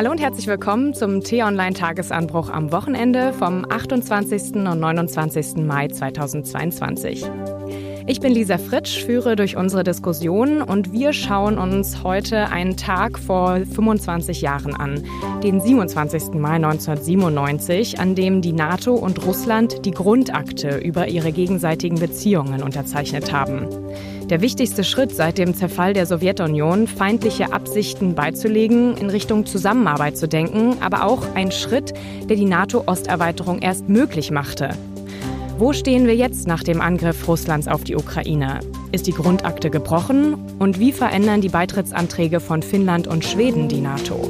Hallo und herzlich willkommen zum T-Online-Tagesanbruch am Wochenende vom 28. und 29. Mai 2022. Ich bin Lisa Fritsch, führe durch unsere Diskussion und wir schauen uns heute einen Tag vor 25 Jahren an, den 27. Mai 1997, an dem die NATO und Russland die Grundakte über ihre gegenseitigen Beziehungen unterzeichnet haben. Der wichtigste Schritt seit dem Zerfall der Sowjetunion, feindliche Absichten beizulegen, in Richtung Zusammenarbeit zu denken, aber auch ein Schritt, der die NATO-Osterweiterung erst möglich machte. Wo stehen wir jetzt nach dem Angriff Russlands auf die Ukraine? Ist die Grundakte gebrochen? Und wie verändern die Beitrittsanträge von Finnland und Schweden die NATO?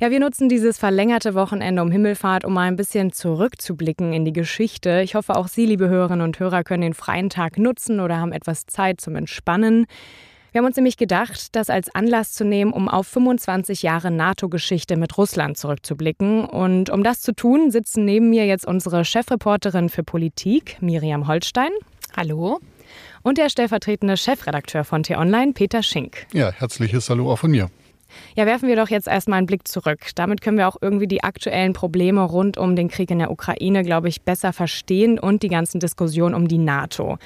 Ja, wir nutzen dieses verlängerte Wochenende um Himmelfahrt, um mal ein bisschen zurückzublicken in die Geschichte. Ich hoffe, auch Sie, liebe Hörerinnen und Hörer, können den freien Tag nutzen oder haben etwas Zeit zum Entspannen. Wir haben uns nämlich gedacht, das als Anlass zu nehmen, um auf 25 Jahre NATO-Geschichte mit Russland zurückzublicken. Und um das zu tun, sitzen neben mir jetzt unsere Chefreporterin für Politik, Miriam Holstein. Hallo. Und der stellvertretende Chefredakteur von T-Online, Peter Schink. Ja, herzliches Hallo auch von mir. Ja, werfen wir doch jetzt erstmal einen Blick zurück. Damit können wir auch irgendwie die aktuellen Probleme rund um den Krieg in der Ukraine, glaube ich, besser verstehen und die ganzen Diskussionen um die NATO.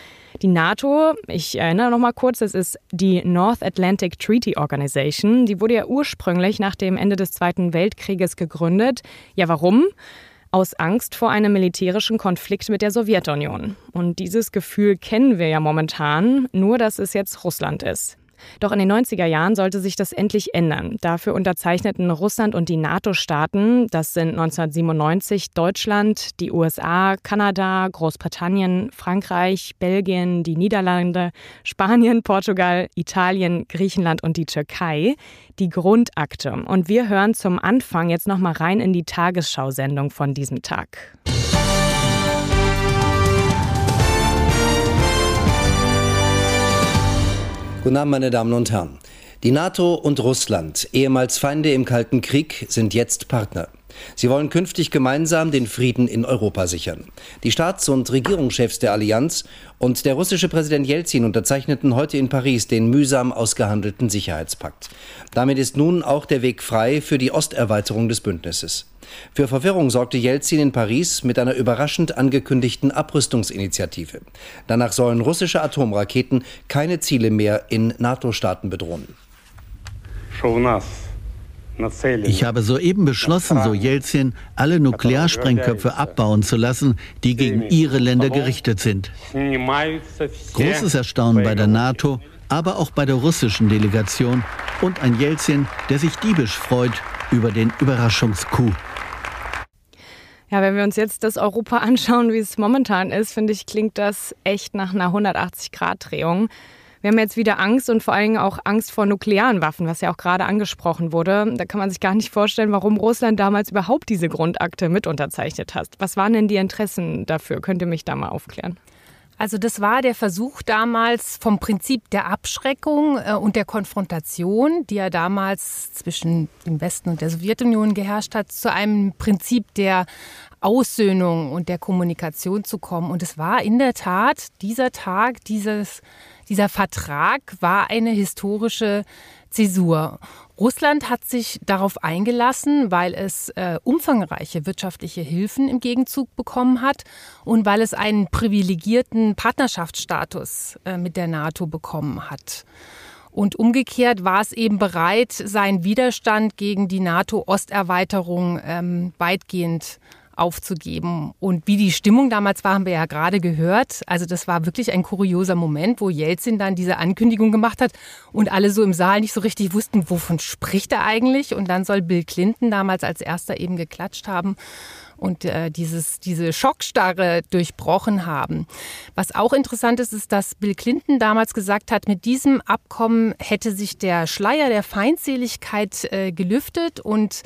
Die NATO, ich erinnere noch mal kurz, das ist die North Atlantic Treaty Organization. Die wurde ja ursprünglich nach dem Ende des Zweiten Weltkrieges gegründet. Ja, warum? aus Angst vor einem militärischen Konflikt mit der Sowjetunion. Und dieses Gefühl kennen wir ja momentan, nur dass es jetzt Russland ist. Doch in den 90er Jahren sollte sich das endlich ändern. Dafür unterzeichneten Russland und die NATO-Staaten, das sind 1997 Deutschland, die USA, Kanada, Großbritannien, Frankreich, Belgien, die Niederlande, Spanien, Portugal, Italien, Griechenland und die Türkei, die Grundakte. Und wir hören zum Anfang jetzt noch mal rein in die Tagesschau-Sendung von diesem Tag. Guten Abend, meine Damen und Herren. Die NATO und Russland, ehemals Feinde im Kalten Krieg, sind jetzt Partner. Sie wollen künftig gemeinsam den Frieden in Europa sichern. Die Staats- und Regierungschefs der Allianz und der russische Präsident Jelzin unterzeichneten heute in Paris den mühsam ausgehandelten Sicherheitspakt. Damit ist nun auch der Weg frei für die Osterweiterung des Bündnisses. Für Verwirrung sorgte Jelzin in Paris mit einer überraschend angekündigten Abrüstungsinitiative. Danach sollen russische Atomraketen keine Ziele mehr in NATO-Staaten bedrohen. Ich habe soeben beschlossen, so Jelzin, alle Nuklearsprengköpfe abbauen zu lassen, die gegen ihre Länder gerichtet sind. Großes Erstaunen bei der NATO, aber auch bei der russischen Delegation und ein Jelzin, der sich diebisch freut über den Überraschungscoup. Ja, wenn wir uns jetzt das Europa anschauen, wie es momentan ist, finde ich, klingt das echt nach einer 180-Grad-Drehung. Wir haben jetzt wieder Angst und vor allem auch Angst vor nuklearen Waffen, was ja auch gerade angesprochen wurde. Da kann man sich gar nicht vorstellen, warum Russland damals überhaupt diese Grundakte mit unterzeichnet hat. Was waren denn die Interessen dafür? Könnt ihr mich da mal aufklären? Also das war der Versuch damals vom Prinzip der Abschreckung äh, und der Konfrontation, die ja damals zwischen dem Westen und der Sowjetunion geherrscht hat, zu einem Prinzip der Aussöhnung und der Kommunikation zu kommen. Und es war in der Tat dieser Tag, dieses dieser Vertrag war eine historische Zäsur. Russland hat sich darauf eingelassen, weil es äh, umfangreiche wirtschaftliche Hilfen im Gegenzug bekommen hat und weil es einen privilegierten Partnerschaftsstatus äh, mit der NATO bekommen hat. Und umgekehrt war es eben bereit, seinen Widerstand gegen die NATO-Osterweiterung ähm, weitgehend aufzugeben. Und wie die Stimmung damals war, haben wir ja gerade gehört. Also das war wirklich ein kurioser Moment, wo Jelzin dann diese Ankündigung gemacht hat und alle so im Saal nicht so richtig wussten, wovon spricht er eigentlich. Und dann soll Bill Clinton damals als erster eben geklatscht haben und äh, dieses, diese Schockstarre durchbrochen haben. Was auch interessant ist, ist, dass Bill Clinton damals gesagt hat, mit diesem Abkommen hätte sich der Schleier der Feindseligkeit äh, gelüftet und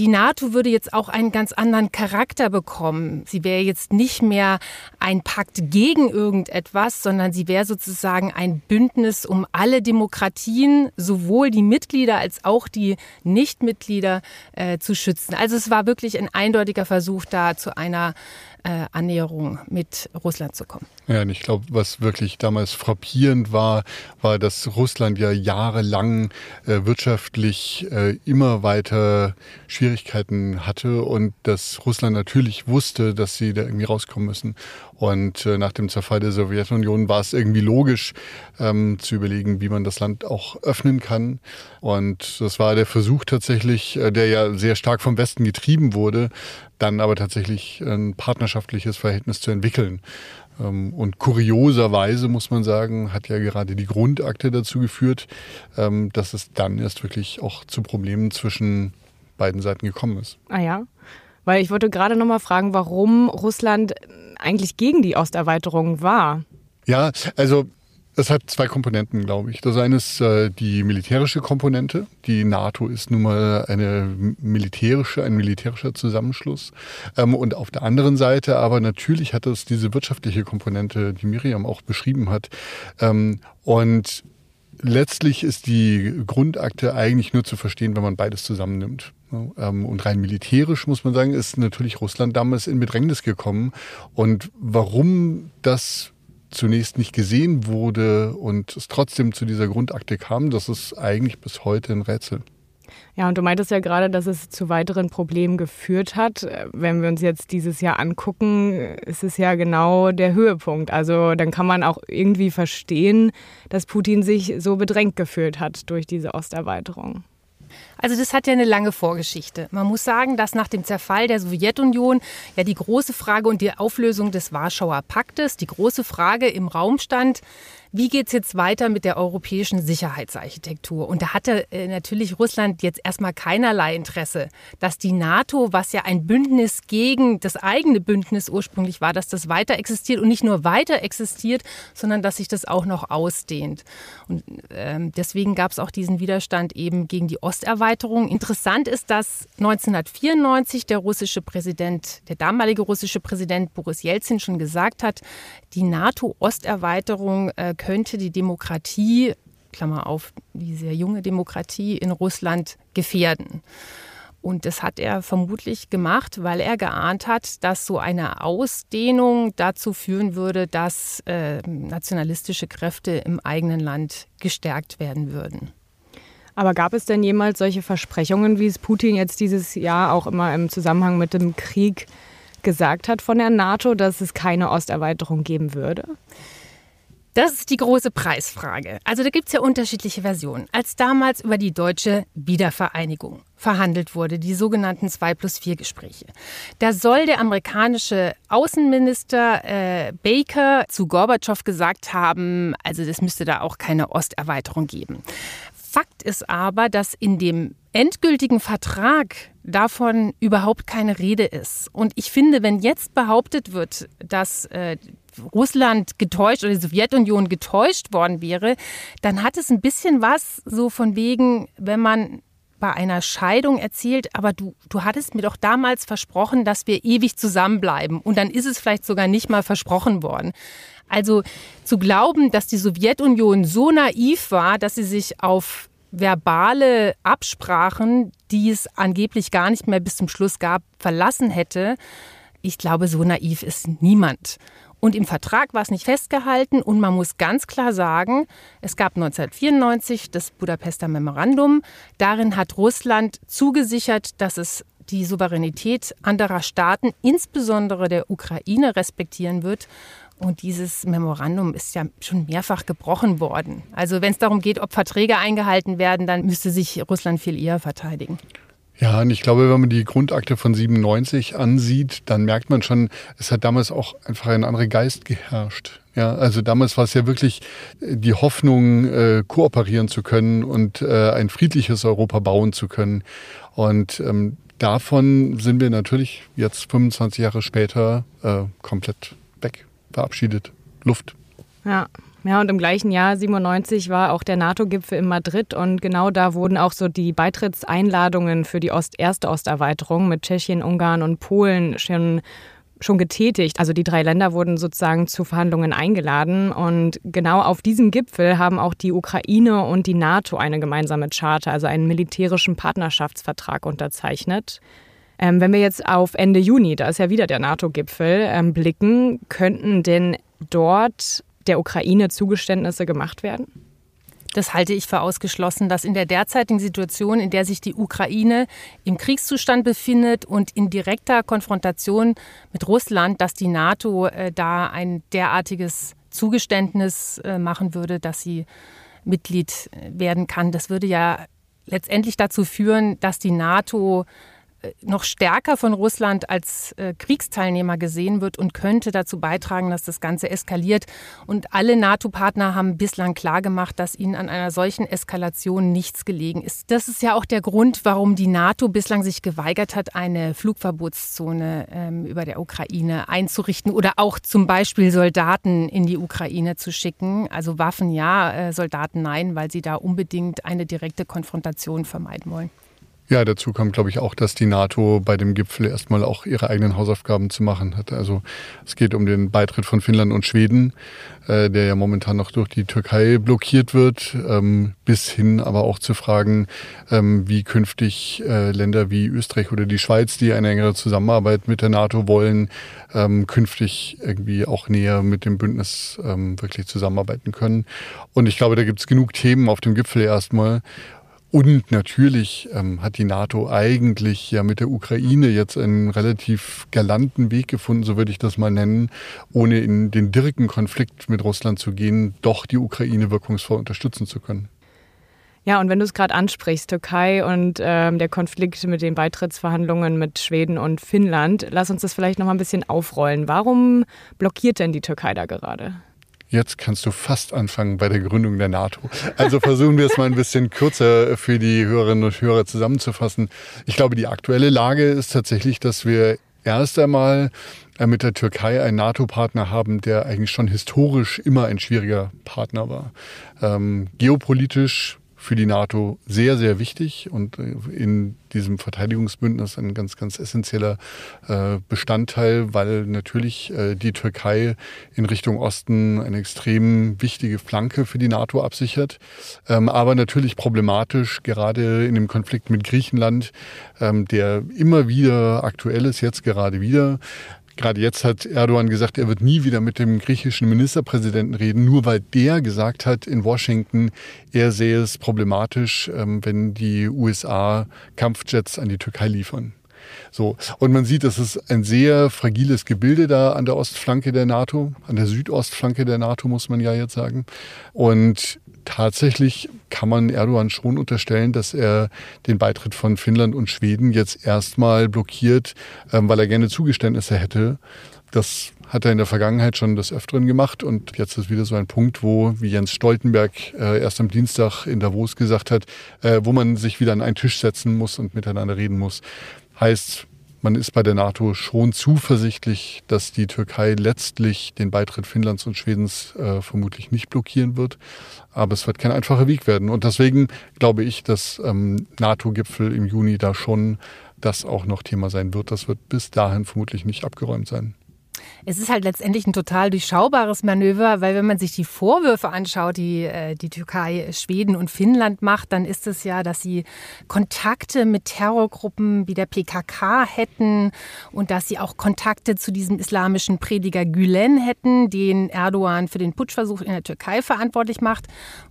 die NATO würde jetzt auch einen ganz anderen Charakter bekommen. Sie wäre jetzt nicht mehr ein Pakt gegen irgendetwas, sondern sie wäre sozusagen ein Bündnis, um alle Demokratien, sowohl die Mitglieder als auch die Nichtmitglieder, äh, zu schützen. Also es war wirklich ein eindeutiger Versuch, da zu einer äh, Annäherung mit Russland zu kommen. Ja, und ich glaube, was wirklich damals frappierend war, war, dass Russland ja jahrelang äh, wirtschaftlich äh, immer weiter Schwierigkeiten hatte und dass Russland natürlich wusste, dass sie da irgendwie rauskommen müssen. Und äh, nach dem Zerfall der Sowjetunion war es irgendwie logisch ähm, zu überlegen, wie man das Land auch öffnen kann. Und das war der Versuch tatsächlich, äh, der ja sehr stark vom Westen getrieben wurde, dann aber tatsächlich ein partnerschaftliches Verhältnis zu entwickeln. Ähm, und kurioserweise muss man sagen, hat ja gerade die Grundakte dazu geführt, ähm, dass es dann erst wirklich auch zu Problemen zwischen beiden Seiten gekommen ist. Ah ja, weil ich wollte gerade noch mal fragen, warum Russland eigentlich gegen die Osterweiterung war. Ja, also das hat zwei Komponenten, glaube ich. Das eine ist äh, die militärische Komponente. Die NATO ist nun mal eine militärische, ein militärischer Zusammenschluss. Ähm, und auf der anderen Seite aber natürlich hat es diese wirtschaftliche Komponente, die Miriam auch beschrieben hat. Ähm, und letztlich ist die Grundakte eigentlich nur zu verstehen, wenn man beides zusammennimmt. Ähm, und rein militärisch muss man sagen, ist natürlich Russland damals in Bedrängnis gekommen. Und warum das zunächst nicht gesehen wurde und es trotzdem zu dieser Grundakte kam, das ist eigentlich bis heute ein Rätsel. Ja, und du meintest ja gerade, dass es zu weiteren Problemen geführt hat. Wenn wir uns jetzt dieses Jahr angucken, ist es ja genau der Höhepunkt. Also dann kann man auch irgendwie verstehen, dass Putin sich so bedrängt gefühlt hat durch diese Osterweiterung. Also das hat ja eine lange Vorgeschichte. Man muss sagen, dass nach dem Zerfall der Sowjetunion ja die große Frage und die Auflösung des Warschauer Paktes, die große Frage im Raum stand, wie geht es jetzt weiter mit der europäischen Sicherheitsarchitektur? Und da hatte äh, natürlich Russland jetzt erstmal keinerlei Interesse, dass die NATO, was ja ein Bündnis gegen das eigene Bündnis ursprünglich war, dass das weiter existiert und nicht nur weiter existiert, sondern dass sich das auch noch ausdehnt. Und ähm, deswegen gab es auch diesen Widerstand eben gegen die Osterweiterung. Interessant ist, dass 1994 der russische Präsident, der damalige russische Präsident Boris Jelzin schon gesagt hat, die NATO-Osterweiterung äh, könnte die Demokratie, Klammer auf, die sehr junge Demokratie in Russland gefährden. Und das hat er vermutlich gemacht, weil er geahnt hat, dass so eine Ausdehnung dazu führen würde, dass äh, nationalistische Kräfte im eigenen Land gestärkt werden würden. Aber gab es denn jemals solche Versprechungen, wie es Putin jetzt dieses Jahr auch immer im Zusammenhang mit dem Krieg gesagt hat von der NATO, dass es keine Osterweiterung geben würde? Das ist die große Preisfrage. Also da gibt es ja unterschiedliche Versionen. Als damals über die deutsche Wiedervereinigung verhandelt wurde, die sogenannten 2 plus 4 Gespräche. Da soll der amerikanische Außenminister äh, Baker zu Gorbatschow gesagt haben, also es müsste da auch keine Osterweiterung geben. Fakt ist aber, dass in dem endgültigen Vertrag davon überhaupt keine Rede ist. Und ich finde, wenn jetzt behauptet wird, dass äh, Russland getäuscht oder die Sowjetunion getäuscht worden wäre, dann hat es ein bisschen was so von wegen, wenn man bei einer Scheidung erzählt, aber du, du hattest mir doch damals versprochen, dass wir ewig zusammenbleiben. Und dann ist es vielleicht sogar nicht mal versprochen worden. Also zu glauben, dass die Sowjetunion so naiv war, dass sie sich auf verbale Absprachen, die es angeblich gar nicht mehr bis zum Schluss gab, verlassen hätte, ich glaube, so naiv ist niemand. Und im Vertrag war es nicht festgehalten und man muss ganz klar sagen, es gab 1994 das Budapester Memorandum. Darin hat Russland zugesichert, dass es die Souveränität anderer Staaten, insbesondere der Ukraine, respektieren wird. Und dieses Memorandum ist ja schon mehrfach gebrochen worden. Also wenn es darum geht, ob Verträge eingehalten werden, dann müsste sich Russland viel eher verteidigen. Ja, und ich glaube, wenn man die Grundakte von 97 ansieht, dann merkt man schon, es hat damals auch einfach ein anderer Geist geherrscht. Ja, also damals war es ja wirklich äh, die Hoffnung, äh, kooperieren zu können und äh, ein friedliches Europa bauen zu können. Und ähm, davon sind wir natürlich jetzt 25 Jahre später äh, komplett weg verabschiedet. Luft. Ja. Ja, und im gleichen Jahr, 97, war auch der NATO-Gipfel in Madrid und genau da wurden auch so die Beitrittseinladungen für die Ost erste Osterweiterung mit Tschechien, Ungarn und Polen schon schon getätigt. Also die drei Länder wurden sozusagen zu Verhandlungen eingeladen. Und genau auf diesem Gipfel haben auch die Ukraine und die NATO eine gemeinsame Charta, also einen militärischen Partnerschaftsvertrag unterzeichnet. Ähm, wenn wir jetzt auf Ende Juni, da ist ja wieder der NATO-Gipfel, ähm, blicken, könnten denn dort der Ukraine Zugeständnisse gemacht werden? Das halte ich für ausgeschlossen, dass in der derzeitigen Situation, in der sich die Ukraine im Kriegszustand befindet und in direkter Konfrontation mit Russland, dass die NATO äh, da ein derartiges Zugeständnis äh, machen würde, dass sie Mitglied äh, werden kann. Das würde ja letztendlich dazu führen, dass die NATO noch stärker von Russland als äh, Kriegsteilnehmer gesehen wird und könnte dazu beitragen, dass das Ganze eskaliert. Und alle NATO-Partner haben bislang klargemacht, dass ihnen an einer solchen Eskalation nichts gelegen ist. Das ist ja auch der Grund, warum die NATO bislang sich geweigert hat, eine Flugverbotszone ähm, über der Ukraine einzurichten oder auch zum Beispiel Soldaten in die Ukraine zu schicken. Also Waffen ja, äh, Soldaten nein, weil sie da unbedingt eine direkte Konfrontation vermeiden wollen. Ja, dazu kommt, glaube ich, auch, dass die NATO bei dem Gipfel erstmal auch ihre eigenen Hausaufgaben zu machen hat. Also es geht um den Beitritt von Finnland und Schweden, äh, der ja momentan noch durch die Türkei blockiert wird, ähm, bis hin aber auch zu fragen, ähm, wie künftig äh, Länder wie Österreich oder die Schweiz, die eine engere Zusammenarbeit mit der NATO wollen, ähm, künftig irgendwie auch näher mit dem Bündnis ähm, wirklich zusammenarbeiten können. Und ich glaube, da gibt es genug Themen auf dem Gipfel erstmal. Und natürlich ähm, hat die NATO eigentlich ja mit der Ukraine jetzt einen relativ galanten Weg gefunden, so würde ich das mal nennen, ohne in den direkten Konflikt mit Russland zu gehen, doch die Ukraine wirkungsvoll unterstützen zu können. Ja, und wenn du es gerade ansprichst, Türkei und ähm, der Konflikt mit den Beitrittsverhandlungen mit Schweden und Finnland, lass uns das vielleicht noch mal ein bisschen aufrollen. Warum blockiert denn die Türkei da gerade? Jetzt kannst du fast anfangen bei der Gründung der NATO. Also versuchen wir es mal ein bisschen kürzer für die Hörerinnen und Hörer zusammenzufassen. Ich glaube, die aktuelle Lage ist tatsächlich, dass wir erst einmal äh, mit der Türkei einen NATO-Partner haben, der eigentlich schon historisch immer ein schwieriger Partner war. Ähm, geopolitisch für die NATO sehr, sehr wichtig und äh, in diesem Verteidigungsbündnis ein ganz, ganz essentieller äh, Bestandteil, weil natürlich äh, die Türkei in Richtung Osten eine extrem wichtige Flanke für die NATO absichert. Ähm, aber natürlich problematisch, gerade in dem Konflikt mit Griechenland, ähm, der immer wieder aktuell ist, jetzt gerade wieder. Gerade jetzt hat Erdogan gesagt, er wird nie wieder mit dem griechischen Ministerpräsidenten reden, nur weil der gesagt hat in Washington, er sehe es problematisch, ähm, wenn die USA Kampfjets an die Türkei liefern. So. Und man sieht, das ist ein sehr fragiles Gebilde da an der Ostflanke der NATO, an der Südostflanke der NATO, muss man ja jetzt sagen. Und tatsächlich kann man Erdogan schon unterstellen, dass er den Beitritt von Finnland und Schweden jetzt erstmal blockiert, ähm, weil er gerne Zugeständnisse hätte. Das hat er in der Vergangenheit schon des Öfteren gemacht und jetzt ist wieder so ein Punkt, wo, wie Jens Stoltenberg äh, erst am Dienstag in Davos gesagt hat, äh, wo man sich wieder an einen Tisch setzen muss und miteinander reden muss. Heißt, man ist bei der NATO schon zuversichtlich, dass die Türkei letztlich den Beitritt Finnlands und Schwedens äh, vermutlich nicht blockieren wird. Aber es wird kein einfacher Weg werden. Und deswegen glaube ich, dass ähm, NATO-Gipfel im Juni da schon das auch noch Thema sein wird. Das wird bis dahin vermutlich nicht abgeräumt sein. Es ist halt letztendlich ein total durchschaubares Manöver, weil wenn man sich die Vorwürfe anschaut, die äh, die Türkei, Schweden und Finnland macht, dann ist es ja, dass sie Kontakte mit Terrorgruppen wie der PKK hätten und dass sie auch Kontakte zu diesem islamischen Prediger Gülen hätten, den Erdogan für den Putschversuch in der Türkei verantwortlich macht.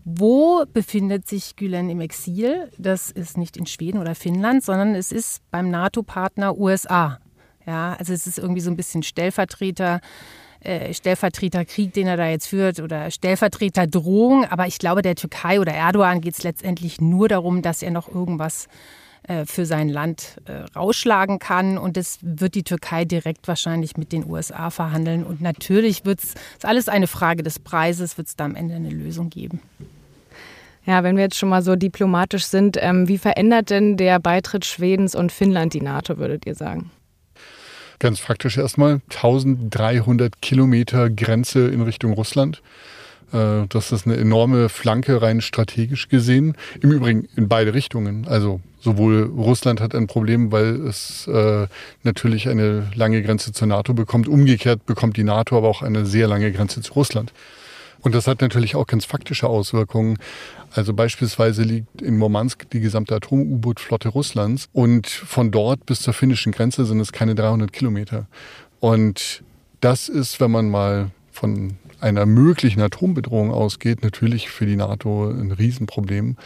Wo befindet sich Gülen im Exil? Das ist nicht in Schweden oder Finnland, sondern es ist beim NATO-Partner USA. Ja, also es ist irgendwie so ein bisschen Stellvertreter. Äh, Stellvertreterkrieg, den er da jetzt führt, oder Stellvertreterdrohung. Aber ich glaube, der Türkei oder Erdogan geht es letztendlich nur darum, dass er noch irgendwas äh, für sein Land äh, rausschlagen kann. Und das wird die Türkei direkt wahrscheinlich mit den USA verhandeln. Und natürlich wird es, ist alles eine Frage des Preises, wird es da am Ende eine Lösung geben. Ja, wenn wir jetzt schon mal so diplomatisch sind, ähm, wie verändert denn der Beitritt Schwedens und Finnland die NATO, würdet ihr sagen? Ganz faktisch erstmal 1300 Kilometer Grenze in Richtung Russland. Äh, das ist eine enorme Flanke rein strategisch gesehen. Im Übrigen in beide Richtungen. Also sowohl Russland hat ein Problem, weil es äh, natürlich eine lange Grenze zur NATO bekommt. Umgekehrt bekommt die NATO aber auch eine sehr lange Grenze zu Russland. Und das hat natürlich auch ganz faktische Auswirkungen. Also beispielsweise liegt in Murmansk die gesamte Atom-U-Boot-Flotte Russlands und von dort bis zur finnischen Grenze sind es keine 300 Kilometer. Und das ist, wenn man mal von einer möglichen Atombedrohung ausgeht, natürlich für die NATO ein Riesenproblem.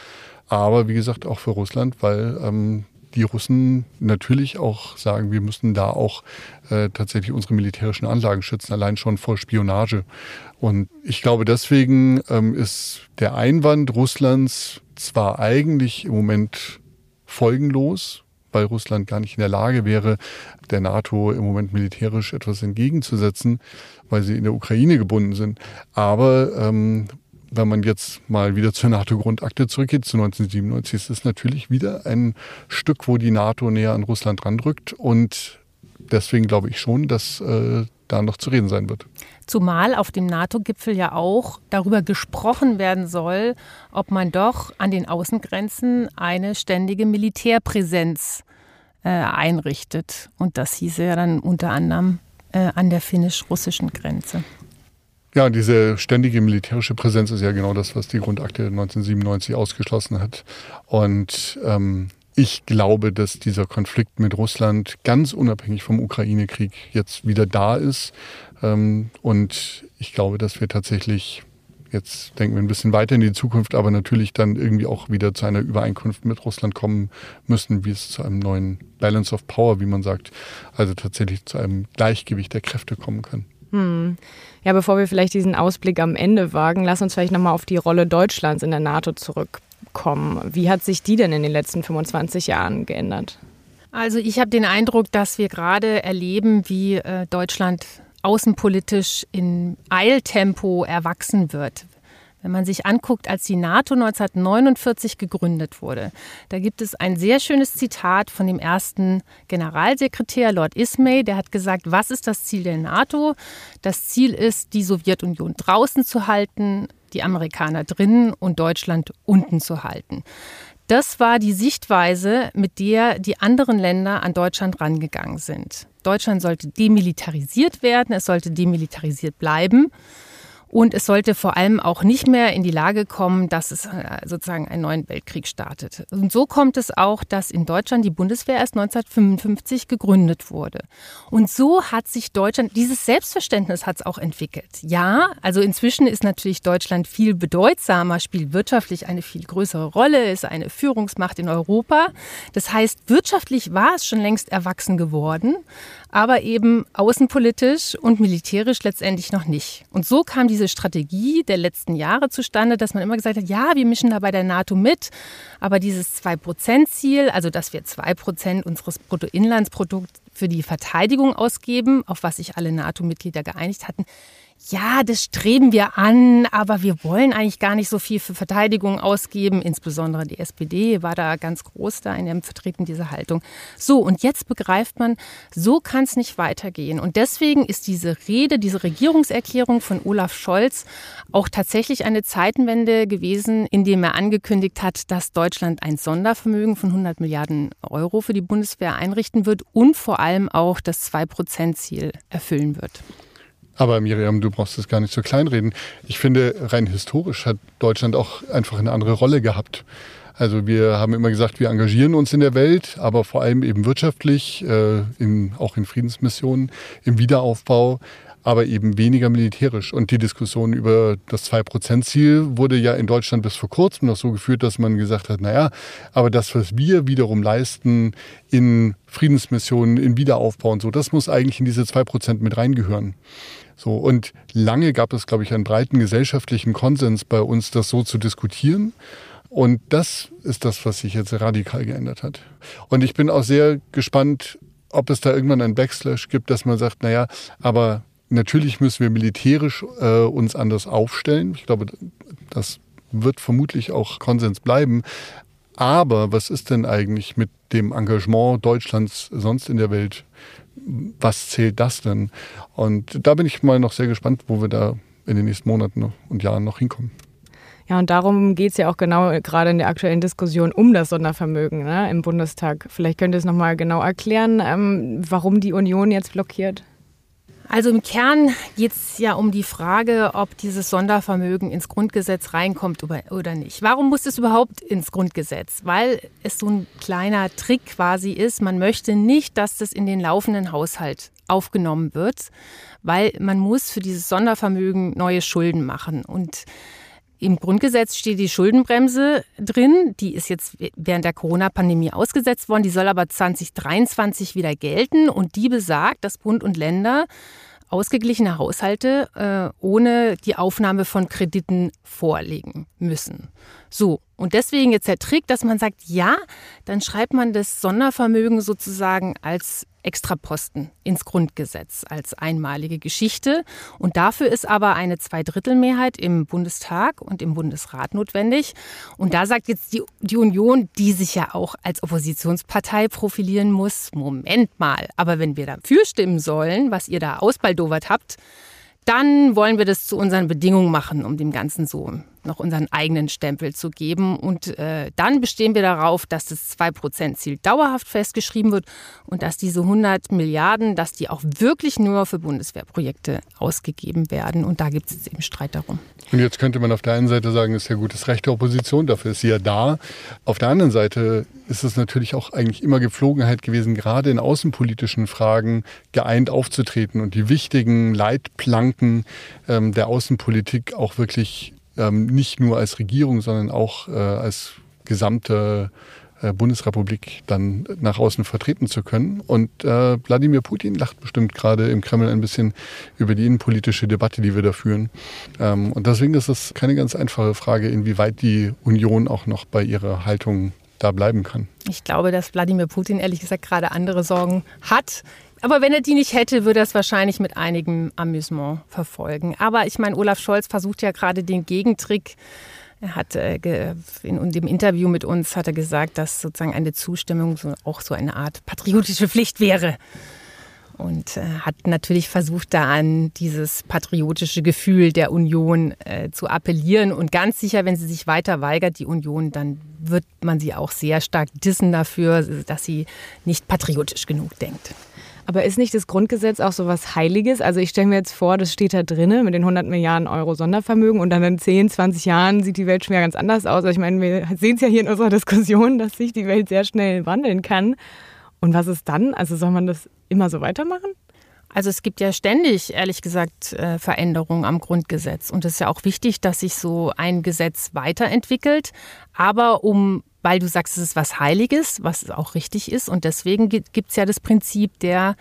Aber wie gesagt, auch für Russland, weil ähm, die Russen natürlich auch sagen, wir müssen da auch äh, tatsächlich unsere militärischen Anlagen schützen, allein schon vor Spionage. Und ich glaube, deswegen ähm, ist der Einwand Russlands zwar eigentlich im Moment folgenlos, weil Russland gar nicht in der Lage wäre, der NATO im Moment militärisch etwas entgegenzusetzen, weil sie in der Ukraine gebunden sind. Aber ähm, wenn man jetzt mal wieder zur NATO-Grundakte zurückgeht, zu 1997, ist es natürlich wieder ein Stück, wo die NATO näher an Russland randrückt. Und deswegen glaube ich schon, dass äh, da noch zu reden sein wird. Zumal auf dem NATO-Gipfel ja auch darüber gesprochen werden soll, ob man doch an den Außengrenzen eine ständige Militärpräsenz äh, einrichtet. Und das hieße ja dann unter anderem äh, an der finnisch-russischen Grenze. Ja, diese ständige militärische Präsenz ist ja genau das, was die Grundakte 1997 ausgeschlossen hat. Und ähm, ich glaube, dass dieser Konflikt mit Russland ganz unabhängig vom Ukraine-Krieg jetzt wieder da ist. Ähm, und ich glaube, dass wir tatsächlich, jetzt denken wir ein bisschen weiter in die Zukunft, aber natürlich dann irgendwie auch wieder zu einer Übereinkunft mit Russland kommen müssen, wie es zu einem neuen Balance of Power, wie man sagt, also tatsächlich zu einem Gleichgewicht der Kräfte kommen kann. Hm. Ja, bevor wir vielleicht diesen Ausblick am Ende wagen, lass uns vielleicht nochmal auf die Rolle Deutschlands in der NATO zurückkommen. Wie hat sich die denn in den letzten 25 Jahren geändert? Also ich habe den Eindruck, dass wir gerade erleben, wie äh, Deutschland außenpolitisch in Eiltempo erwachsen wird. Wenn man sich anguckt, als die NATO 1949 gegründet wurde, da gibt es ein sehr schönes Zitat von dem ersten Generalsekretär, Lord Ismay, der hat gesagt, was ist das Ziel der NATO? Das Ziel ist, die Sowjetunion draußen zu halten, die Amerikaner drinnen und Deutschland unten zu halten. Das war die Sichtweise, mit der die anderen Länder an Deutschland rangegangen sind. Deutschland sollte demilitarisiert werden, es sollte demilitarisiert bleiben. Und es sollte vor allem auch nicht mehr in die Lage kommen, dass es äh, sozusagen einen neuen Weltkrieg startet. Und so kommt es auch, dass in Deutschland die Bundeswehr erst 1955 gegründet wurde. Und so hat sich Deutschland, dieses Selbstverständnis hat es auch entwickelt. Ja, also inzwischen ist natürlich Deutschland viel bedeutsamer, spielt wirtschaftlich eine viel größere Rolle, ist eine Führungsmacht in Europa. Das heißt, wirtschaftlich war es schon längst erwachsen geworden aber eben außenpolitisch und militärisch letztendlich noch nicht. Und so kam diese Strategie der letzten Jahre zustande, dass man immer gesagt hat, ja, wir mischen da bei der NATO mit, aber dieses 2-Prozent-Ziel, also dass wir 2 Prozent unseres Bruttoinlandsprodukts für die Verteidigung ausgeben, auf was sich alle NATO-Mitglieder geeinigt hatten, ja, das streben wir an, aber wir wollen eigentlich gar nicht so viel für Verteidigung ausgeben. Insbesondere die SPD war da ganz groß da in dem Vertreten dieser Haltung. So, und jetzt begreift man, so kann es nicht weitergehen. Und deswegen ist diese Rede, diese Regierungserklärung von Olaf Scholz auch tatsächlich eine Zeitenwende gewesen, indem er angekündigt hat, dass Deutschland ein Sondervermögen von 100 Milliarden Euro für die Bundeswehr einrichten wird und vor allem auch das 2-Prozent-Ziel erfüllen wird. Aber Miriam, du brauchst es gar nicht so kleinreden. Ich finde, rein historisch hat Deutschland auch einfach eine andere Rolle gehabt. Also wir haben immer gesagt, wir engagieren uns in der Welt, aber vor allem eben wirtschaftlich, äh, in, auch in Friedensmissionen, im Wiederaufbau aber eben weniger militärisch. Und die Diskussion über das 2-Prozent-Ziel wurde ja in Deutschland bis vor kurzem noch so geführt, dass man gesagt hat, naja, aber das, was wir wiederum leisten in Friedensmissionen, in Wiederaufbau und so, das muss eigentlich in diese 2 Prozent mit reingehören. So, und lange gab es, glaube ich, einen breiten gesellschaftlichen Konsens bei uns, das so zu diskutieren. Und das ist das, was sich jetzt radikal geändert hat. Und ich bin auch sehr gespannt, ob es da irgendwann einen Backslash gibt, dass man sagt, naja, aber Natürlich müssen wir militärisch äh, uns anders aufstellen. Ich glaube, das wird vermutlich auch Konsens bleiben. Aber was ist denn eigentlich mit dem Engagement Deutschlands sonst in der Welt? Was zählt das denn? Und da bin ich mal noch sehr gespannt, wo wir da in den nächsten Monaten und Jahren noch hinkommen. Ja, und darum geht es ja auch genau gerade in der aktuellen Diskussion um das Sondervermögen ne, im Bundestag. Vielleicht könnt ihr es nochmal genau erklären, ähm, warum die Union jetzt blockiert. Also im Kern geht es ja um die Frage, ob dieses Sondervermögen ins Grundgesetz reinkommt oder nicht. Warum muss es überhaupt ins Grundgesetz? Weil es so ein kleiner Trick quasi ist. Man möchte nicht, dass das in den laufenden Haushalt aufgenommen wird, weil man muss für dieses Sondervermögen neue Schulden machen. Und im Grundgesetz steht die Schuldenbremse drin. Die ist jetzt während der Corona-Pandemie ausgesetzt worden. Die soll aber 2023 wieder gelten. Und die besagt, dass Bund und Länder ausgeglichene Haushalte äh, ohne die Aufnahme von Krediten vorlegen müssen. So, und deswegen jetzt der Trick, dass man sagt, ja, dann schreibt man das Sondervermögen sozusagen als Extraposten ins Grundgesetz als einmalige Geschichte. Und dafür ist aber eine Zweidrittelmehrheit im Bundestag und im Bundesrat notwendig. Und da sagt jetzt die, die Union, die sich ja auch als Oppositionspartei profilieren muss, Moment mal, aber wenn wir dafür stimmen sollen, was ihr da ausbaldowert habt, dann wollen wir das zu unseren Bedingungen machen, um dem Ganzen so noch unseren eigenen Stempel zu geben. Und äh, dann bestehen wir darauf, dass das 2%-Ziel dauerhaft festgeschrieben wird und dass diese 100 Milliarden, dass die auch wirklich nur für Bundeswehrprojekte ausgegeben werden. Und da gibt es eben Streit darum. Und jetzt könnte man auf der einen Seite sagen, ist ja gutes Recht der Opposition, dafür ist sie ja da. Auf der anderen Seite ist es natürlich auch eigentlich immer Gepflogenheit gewesen, gerade in außenpolitischen Fragen geeint aufzutreten und die wichtigen Leitplanken ähm, der Außenpolitik auch wirklich ähm, nicht nur als Regierung, sondern auch äh, als gesamte äh, Bundesrepublik dann nach außen vertreten zu können. Und äh, Wladimir Putin lacht bestimmt gerade im Kreml ein bisschen über die innenpolitische Debatte, die wir da führen. Ähm, und deswegen ist es keine ganz einfache Frage, inwieweit die Union auch noch bei ihrer Haltung da bleiben kann. Ich glaube, dass Wladimir Putin ehrlich gesagt gerade andere Sorgen hat. Aber wenn er die nicht hätte, würde er es wahrscheinlich mit einigem Amüsement verfolgen. Aber ich meine, Olaf Scholz versucht ja gerade den Gegentrick. Er hat äh, in dem Interview mit uns hat er gesagt, dass sozusagen eine Zustimmung auch so eine Art patriotische Pflicht wäre. Und äh, hat natürlich versucht, da an dieses patriotische Gefühl der Union äh, zu appellieren. Und ganz sicher, wenn sie sich weiter weigert, die Union, dann wird man sie auch sehr stark dissen dafür, dass sie nicht patriotisch genug denkt. Aber ist nicht das Grundgesetz auch so was Heiliges? Also ich stelle mir jetzt vor, das steht da drinnen mit den 100 Milliarden Euro Sondervermögen und dann in 10, 20 Jahren sieht die Welt schon wieder ganz anders aus. Also ich meine, wir sehen es ja hier in unserer Diskussion, dass sich die Welt sehr schnell wandeln kann. Und was ist dann? Also soll man das immer so weitermachen? Also es gibt ja ständig, ehrlich gesagt, äh, Veränderungen am Grundgesetz. Und es ist ja auch wichtig, dass sich so ein Gesetz weiterentwickelt. Aber um weil du sagst, es ist was Heiliges, was auch richtig ist. Und deswegen gibt es ja das Prinzip der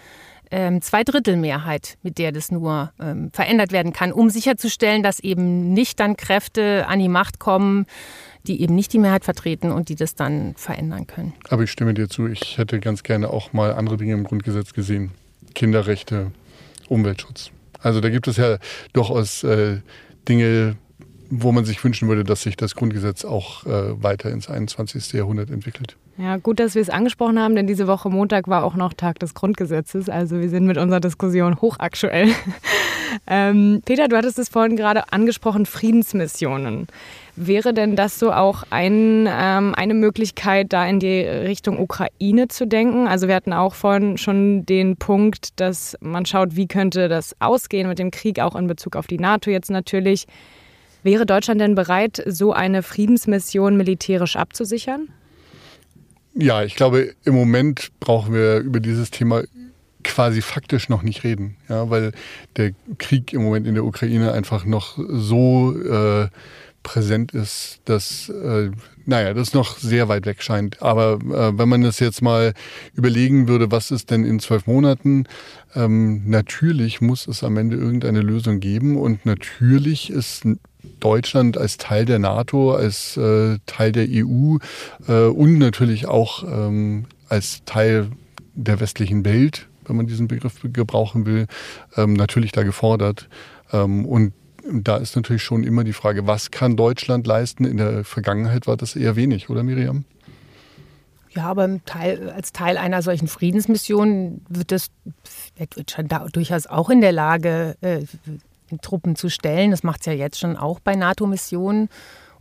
ähm, Zweidrittelmehrheit, mit der das nur ähm, verändert werden kann, um sicherzustellen, dass eben nicht dann Kräfte an die Macht kommen, die eben nicht die Mehrheit vertreten und die das dann verändern können. Aber ich stimme dir zu, ich hätte ganz gerne auch mal andere Dinge im Grundgesetz gesehen. Kinderrechte, Umweltschutz. Also da gibt es ja durchaus äh, Dinge, wo man sich wünschen würde, dass sich das Grundgesetz auch äh, weiter ins 21. Jahrhundert entwickelt. Ja, gut, dass wir es angesprochen haben, denn diese Woche Montag war auch noch Tag des Grundgesetzes. Also wir sind mit unserer Diskussion hochaktuell. ähm, Peter, du hattest es vorhin gerade angesprochen, Friedensmissionen. Wäre denn das so auch ein, ähm, eine Möglichkeit, da in die Richtung Ukraine zu denken? Also wir hatten auch vorhin schon den Punkt, dass man schaut, wie könnte das ausgehen mit dem Krieg, auch in Bezug auf die NATO jetzt natürlich. Wäre Deutschland denn bereit, so eine Friedensmission militärisch abzusichern? Ja, ich glaube, im Moment brauchen wir über dieses Thema quasi faktisch noch nicht reden, ja, weil der Krieg im Moment in der Ukraine einfach noch so äh, präsent ist, dass, äh, naja, das noch sehr weit weg scheint. Aber äh, wenn man das jetzt mal überlegen würde, was ist denn in zwölf Monaten, ähm, natürlich muss es am Ende irgendeine Lösung geben und natürlich ist Deutschland als Teil der NATO, als äh, Teil der EU äh, und natürlich auch ähm, als Teil der westlichen Welt, wenn man diesen Begriff gebrauchen will, ähm, natürlich da gefordert. Ähm, und da ist natürlich schon immer die Frage, was kann Deutschland leisten? In der Vergangenheit war das eher wenig, oder Miriam? Ja, aber Teil, als Teil einer solchen Friedensmission wird das Deutschland da durchaus auch in der Lage, äh, Truppen zu stellen. Das macht es ja jetzt schon auch bei NATO-Missionen.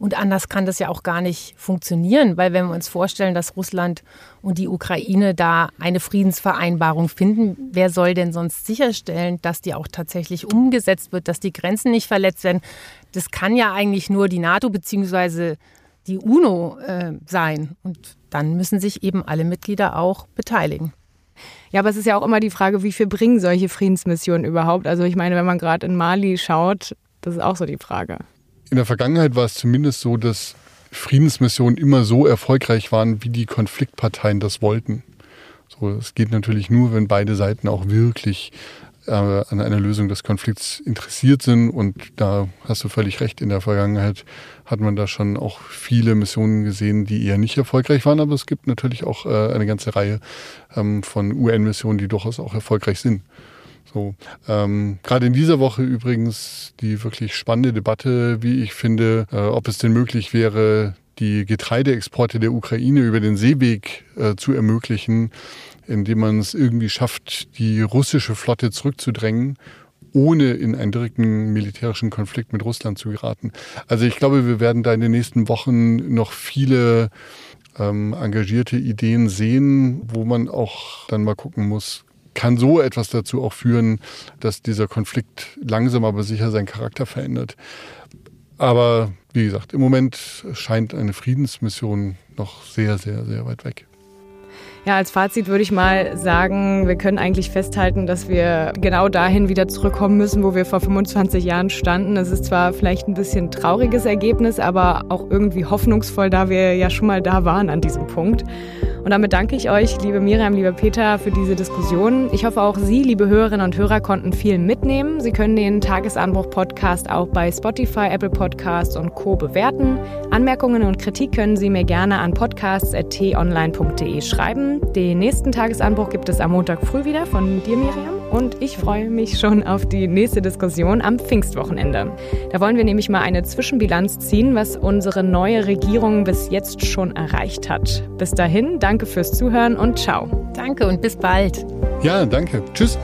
Und anders kann das ja auch gar nicht funktionieren, weil wenn wir uns vorstellen, dass Russland und die Ukraine da eine Friedensvereinbarung finden, wer soll denn sonst sicherstellen, dass die auch tatsächlich umgesetzt wird, dass die Grenzen nicht verletzt werden? Das kann ja eigentlich nur die NATO bzw. die UNO äh, sein. Und dann müssen sich eben alle Mitglieder auch beteiligen. Ja, aber es ist ja auch immer die Frage, wie viel bringen solche Friedensmissionen überhaupt? Also ich meine, wenn man gerade in Mali schaut, das ist auch so die Frage. In der Vergangenheit war es zumindest so, dass Friedensmissionen immer so erfolgreich waren, wie die Konfliktparteien das wollten. So, es geht natürlich nur, wenn beide Seiten auch wirklich äh, an einer Lösung des Konflikts interessiert sind. Und da hast du völlig recht. In der Vergangenheit hat man da schon auch viele Missionen gesehen, die eher nicht erfolgreich waren. Aber es gibt natürlich auch äh, eine ganze Reihe ähm, von UN-Missionen, die durchaus auch erfolgreich sind. So, ähm, gerade in dieser Woche übrigens die wirklich spannende Debatte, wie ich finde, äh, ob es denn möglich wäre, die Getreideexporte der Ukraine über den Seeweg äh, zu ermöglichen, indem man es irgendwie schafft, die russische Flotte zurückzudrängen ohne in einen direkten militärischen Konflikt mit Russland zu geraten. Also ich glaube, wir werden da in den nächsten Wochen noch viele ähm, engagierte Ideen sehen, wo man auch dann mal gucken muss, kann so etwas dazu auch führen, dass dieser Konflikt langsam aber sicher seinen Charakter verändert. Aber wie gesagt, im Moment scheint eine Friedensmission noch sehr, sehr, sehr weit weg. Ja, als Fazit würde ich mal sagen, wir können eigentlich festhalten, dass wir genau dahin wieder zurückkommen müssen, wo wir vor 25 Jahren standen. Es ist zwar vielleicht ein bisschen trauriges Ergebnis, aber auch irgendwie hoffnungsvoll, da wir ja schon mal da waren an diesem Punkt. Und damit danke ich euch, liebe Miriam, lieber Peter, für diese Diskussion. Ich hoffe, auch Sie, liebe Hörerinnen und Hörer, konnten viel mitnehmen. Sie können den Tagesanbruch-Podcast auch bei Spotify, Apple Podcasts und Co. bewerten. Anmerkungen und Kritik können Sie mir gerne an podcasts.tonline.de schreiben. Den nächsten Tagesanbruch gibt es am Montag früh wieder von dir, Miriam und ich freue mich schon auf die nächste Diskussion am Pfingstwochenende. Da wollen wir nämlich mal eine Zwischenbilanz ziehen, was unsere neue Regierung bis jetzt schon erreicht hat. Bis dahin, danke fürs Zuhören und ciao. Danke und bis bald. Ja, danke. Tschüss.